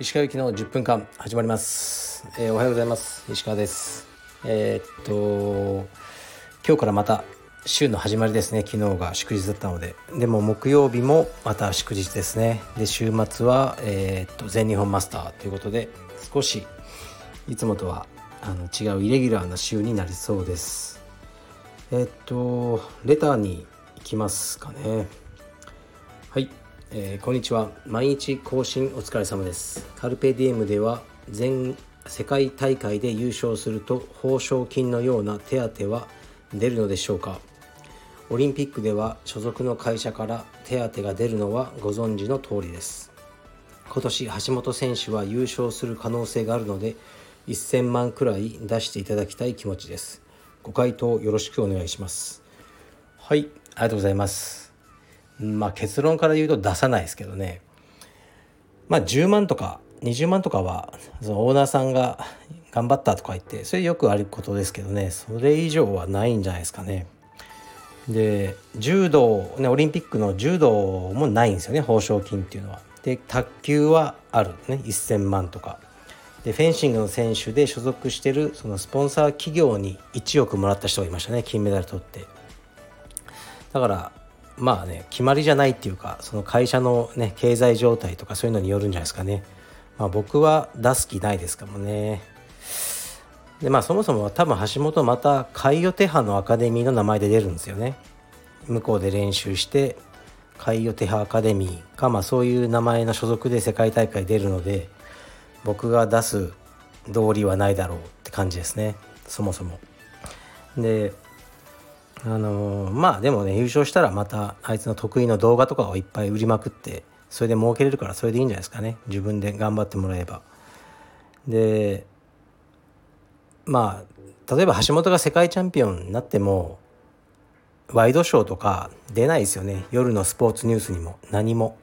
石川行きの10分間始まります、えー、おはようございます。石川です。えー、っと今日からまた週の始まりですね。昨日が祝日だったので。でも木曜日もまた祝日ですね。で週末は、えー、っと全日本マスターということで少しいつもとはあの違うイレギュラーな週になりそうです。え、っとレターに行きますかね。はい、えー、こんにちは。毎日更新お疲れ様です。カルペディエムでは全世界大会で優勝すると報奨金のような手当は出るのでしょうか。オリンピックでは所属の会社から手当が出るのはご存知の通りです。今年橋本選手は優勝する可能性があるので1000万くらい出していただきたい気持ちです。ご回答よろしくお願いします。はいありがとうございます。まあ結論から言うと出さないですけどね。まあ10万とか20万とかはそのオーナーさんが頑張ったとか言ってそれよくあることですけどね。それ以上はないんじゃないですかね。で柔道、ね、オリンピックの柔道もないんですよね。報奨金っていうのは。で卓球はあるね。1,000万とか。でフェンシングの選手で所属してるそのスポンサー企業に1億もらった人がいましたね金メダル取って。だからまあね決まりじゃないっていうかその会社のね経済状態とかそういうのによるんじゃないですかね。まあ僕は出す気ないですかもね。でまあそもそも多分橋本また海予手派のアカデミーの名前で出るんですよね。向こうで練習して海予手派アカデミーかまあそういう名前の所属で世界大会出るので僕が出す道理はないだろうって感じですね。そもそも。であのー、まあでもね優勝したらまたあいつの得意の動画とかをいっぱい売りまくってそれで儲けれるからそれでいいんじゃないですかね。自分で頑張ってもらえば。でまあ例えば橋本が世界チャンピオンになってもワイドショーとか出ないですよね。夜のスポーツニュースにも何も。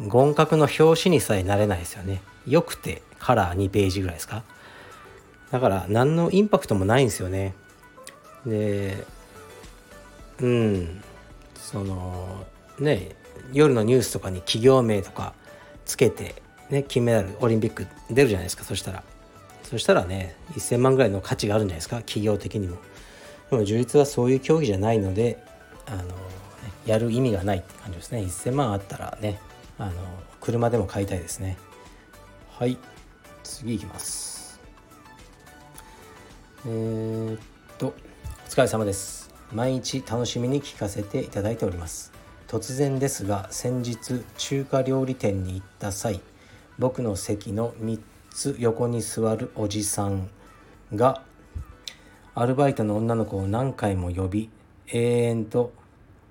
厳格の表紙にさえなれないですよね。よくてカラー2ページぐらいですか。だから何のインパクトもないんですよね。でうん。そのね夜のニュースとかに企業名とかつけてね金メダルオリンピック出るじゃないですかそしたら。そしたらね1000万ぐらいの価値があるんじゃないですか企業的にも。でも充実はそういう競技じゃないのであの、ね、やる意味がないって感じですね。1000万あったらね。あの車でも買いたいですね。はい。次いきます。えー、っとお疲れ様です。毎日楽しみに聞かせていただいております。突然ですが先日中華料理店に行った際僕の席の3つ横に座るおじさんがアルバイトの女の子を何回も呼び永遠と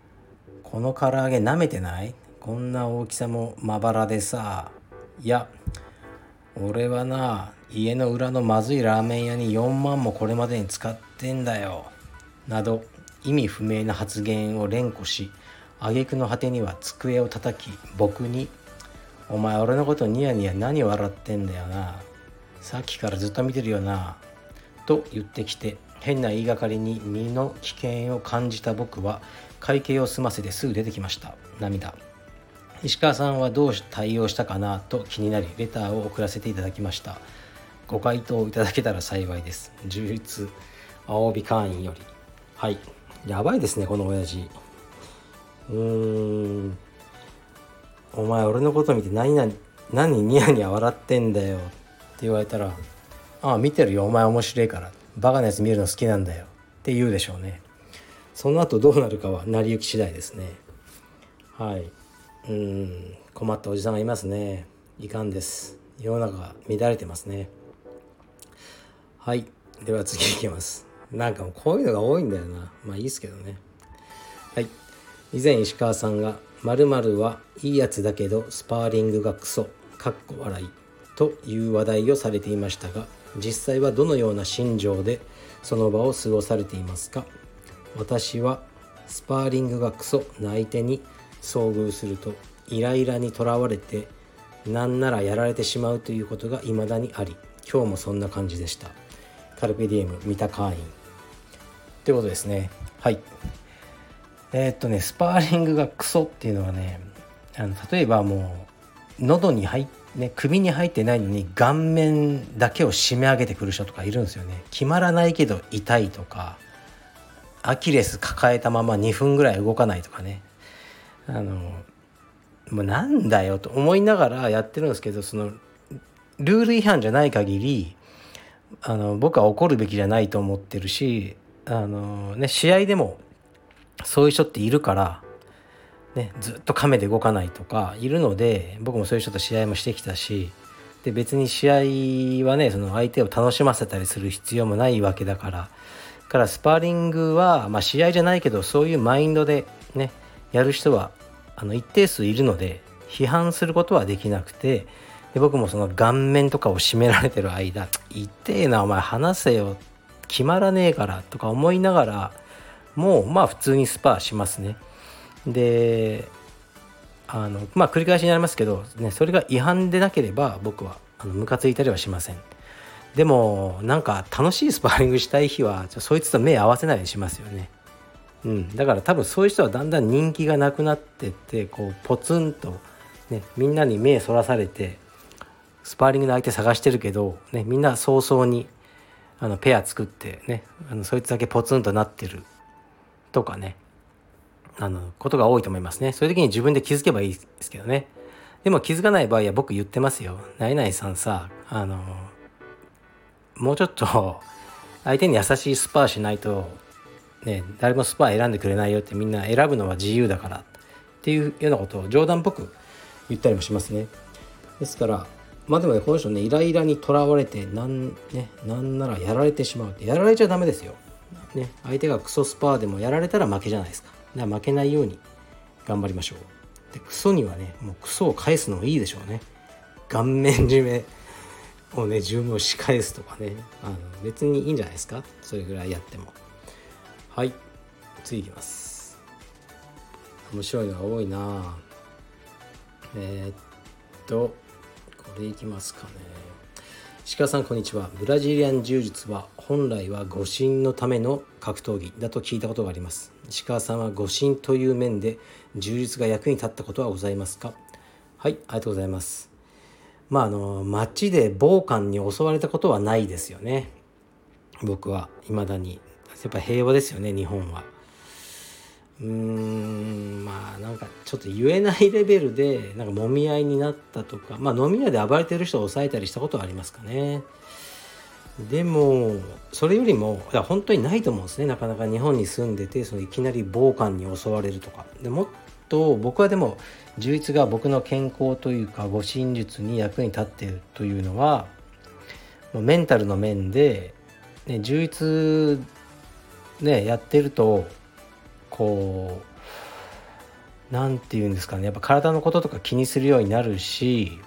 「この唐揚げ舐めてない？こんな大きさもまばらでさ」いや俺はな家の裏のまずいラーメン屋に4万もこれまでに使ってんだよ。など意味不明な発言を連呼し挙句の果てには机を叩き僕にお前俺のことニヤニヤ何笑ってんだよな。さっきからずっと見てるよな。と言ってきて変な言いがかりに身の危険を感じた僕は会計を済ませてすぐ出てきました。涙。石川さんはどう対応したかなと気になりレターを送らせていただきました。ご回答いただけたら幸いです。充実青帯会員より。はい。やばいですねこの親父。うーん。お前俺のこと見て何々何ニヤニヤ笑ってんだよ。って言われたらああ見てるよお前面白いから。バカなやつ見るの好きなんだよ。って言うでしょうね。その後どうなるかは成り行き次第ですね。はい。うん困ったおじさんがいますね。いかんです。世の中が乱れてますね。はい。では次いきます。なんかもうこういうのが多いんだよな。まあいいっすけどね。はい。以前石川さんが〇〇はいいやつだけどスパーリングがクソかっこ笑いという話題をされていましたが実際はどのような心情でその場を過ごされていますか？私はスパーリングがクソな相手に遭遇するとイライラにとらわれてなんならやられてしまうということが未だにあり今日もそんな感じでした。カルペディエム三田会員ということですね。はい。えー、っとねスパーリングがクソっていうのはねあの例えばもう喉に入ね首に入ってないのに顔面だけを締め上げてくる人とかいるんですよね。決まらないけど痛いとかアキレス抱えたまま2分ぐらい動かないとかね。あのもうなんだよと思いながらやってるんですけどそのルール違反じゃない限りあの僕は怒るべきじゃないと思ってるしあの、ね、試合でもそういう人っているから、ね、ずっと亀で動かないとかいるので僕もそういう人と試合もしてきたしで別に試合はねその相手を楽しませたりする必要もないわけだからからスパーリングは、まあ、試合じゃないけどそういうマインドでねやる人はあの一定数いるので批判することはできなくてで僕もその顔面とかを締められてる間「痛えなお前話せよ決まらねえから」とか思いながらもうまあ普通にスパーしますね。であのまあ繰り返しになりますけど、ね、それが違反でなければ僕はあのムカついたりはしません。でもなんか楽しいスパーリングしたい日はそいつと目合わせないようにしますよね。うん、だから多分そういう人はだんだん人気がなくなってってこうポツンと、ね、みんなに目そらされてスパーリングの相手探してるけど、ね、みんな早々にあのペア作ってねあのそいつだけポツンとなってるとかねあのことが多いと思いますね。そういう時に自分で気づけばいいですけどね。でも気づかない場合は僕言ってますよ「ナイナイさんさあのもうちょっと相手に優しいスパーしないとね、誰もスパー選んでくれないよってみんな選ぶのは自由だからっていうようなことを冗談っぽく言ったりもしますね。ですからまあでもねこの人ねイライラにとらわれてなんねなんならやられてしまうってやられちゃダメですよ。ね相手がクソスパーでもやられたら負けじゃないですか。だから負けないように頑張りましょう。でクソにはねもうクソを返すのもいいでしょうね。顔面締めをね自分を仕返すとかねあの別にいいんじゃないですかそれぐらいやっても。はい。次いきます。面白いのが多いな。えー、っとこれいきますかね。石川さんこんにちは。ブラジリアン柔術は本来は護身のための格闘技だと聞いたことがあります。石川さんは護身という面で柔術が役に立ったことはございますか？はいありがとうございます。まああの街で暴漢に襲われたことはないですよね。僕は未だに。やっぱ平和ですよね日本は。うーんまあなんかちょっと言えないレベルでなんか揉み合いになったとかまあ飲み屋で暴れてる人を抑えたりしたことはありますかね。でもそれよりもいや本当にないと思うんですねなかなか日本に住んでてそのいきなり暴漢に襲われるとかでもっと僕はでも充実が僕の健康というか護身術に役に立っているというのはメンタルの面で、ね、充実ねやってるとこう何て言うんですかねやっぱ体のこととか気にするようになるし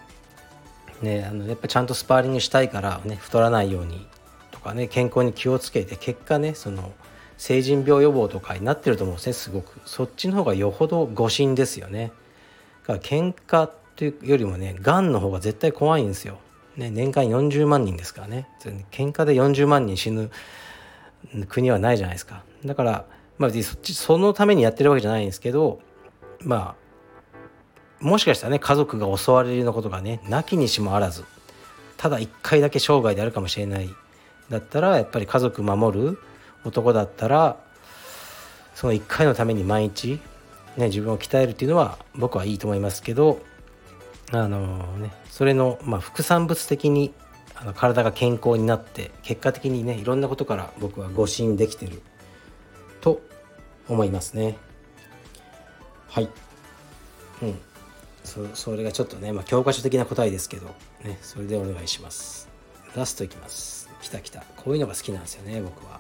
ねあのやっぱちゃんとスパーリングしたいからね太らないようにとかね健康に気をつけて結果ねその成人病予防とかになってると思うんですねすごく。そっちの方がよほど誤診ですよね。だから喧嘩っていうよりもねがんの方が絶対怖いんですよ、ね、年間40万人ですからね。喧嘩で40万人死ぬ国はないじゃないですか。だからまあそっちそのためにやってるわけじゃないんですけどまあもしかしたらね家族が襲われるようなことがねなきにしもあらずただ一回だけ生涯であるかもしれないだったらやっぱり家族守る男だったらその一回のために毎日、ね、自分を鍛えるっていうのは僕はいいと思いますけどあのねそれの、まあ、副産物的にあの体が健康になって結果的にねいろんなことから僕は誤信できてると思いますね。はい。うん。そそれがちょっとね、まあ、教科書的な答えですけどねそれでお願いします。ラストいきます。きたきた。こういうのが好きなんですよね僕は。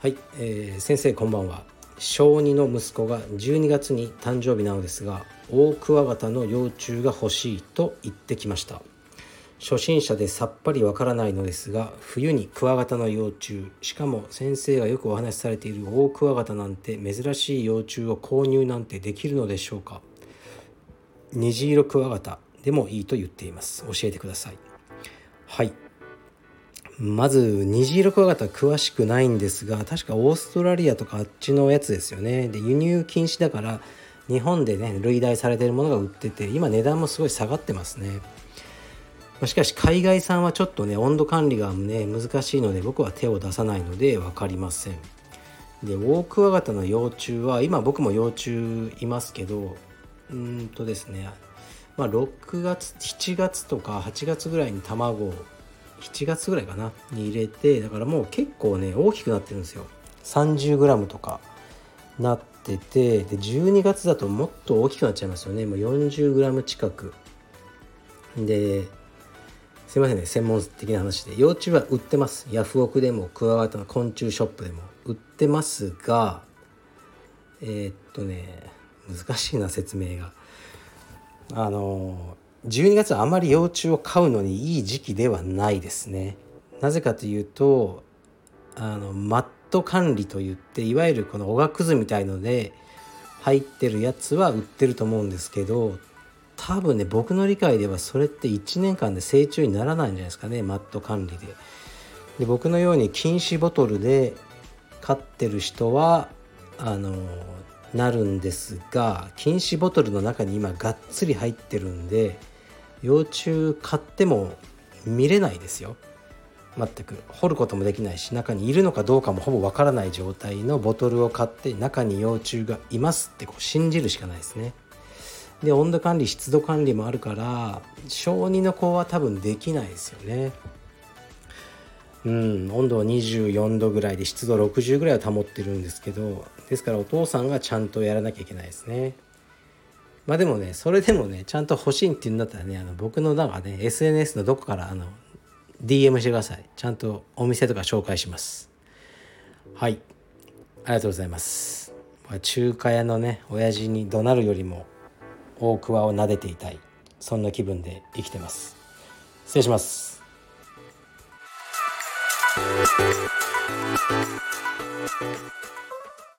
はい、えー、先生こんばんは。小2の息子が12月に誕生日なのですがオオクワガタの幼虫が欲しいと言ってきました。初心者でさっぱりわからないのですが冬にクワガタの幼虫しかも先生がよくお話しされているオオクワガタなんて珍しい幼虫を購入なんてできるのでしょうか？虹色クワガタでもいいと言っています。教えてください。はい。まず虹色クワガタ詳しくないんですが確かオーストラリアとかあっちのやつですよね。で輸入禁止だから日本でね類題されてるものが売ってて今値段もすごい下がってますね。しかし海外産はちょっとね温度管理がね難しいので僕は手を出さないので分かりません。でオオクワガタの幼虫は今僕も幼虫いますけどうんとですねまあ6月7月とか8月ぐらいに卵7月ぐらいかなに入れてだからもう結構ね大きくなってるんですよ。30g とかなっててで12月だともっと大きくなっちゃいますよね。もう 40g 近く。ですいませんね専門的な話で。幼虫は売ってます。ヤフオクでもクワガタの昆虫ショップでも。売ってますがえー、っとね難しいな説明が。あの12月はあまり幼虫を飼うのにいい時期ではないですね。なぜかというとあのマット管理といっていわゆるこのおがくずみたいので入ってるやつは売ってると思うんですけど多分ね僕の理解ではそれって1年間で成虫にならないんじゃないですかねマット管理で。で僕のように禁止ボトルで飼ってる人はあのなるんですが禁止ボトルの中に今がっつり入ってるんで幼虫買っても見れないですよ。全く。掘ることもできないし中にいるのかどうかもほぼわからない状態のボトルを買って中に幼虫がいますってこう信じるしかないですね。で温度管理湿度管理もあるから小児の子は多分できないですよね。うん温度は24度ぐらいで湿度60ぐらいは保ってるんですけどですからお父さんがちゃんとやらなきゃいけないですね。まあでもねそれでもねちゃんと欲しいって言うんだったらねあの僕のなんかね SNS のどこからあの DM してください。ちゃんとお店とか紹介します。はい。ありがとうございます。中華屋のね親父に怒鳴るよりも大桑を撫でていたいそんな気分で生きてます失礼します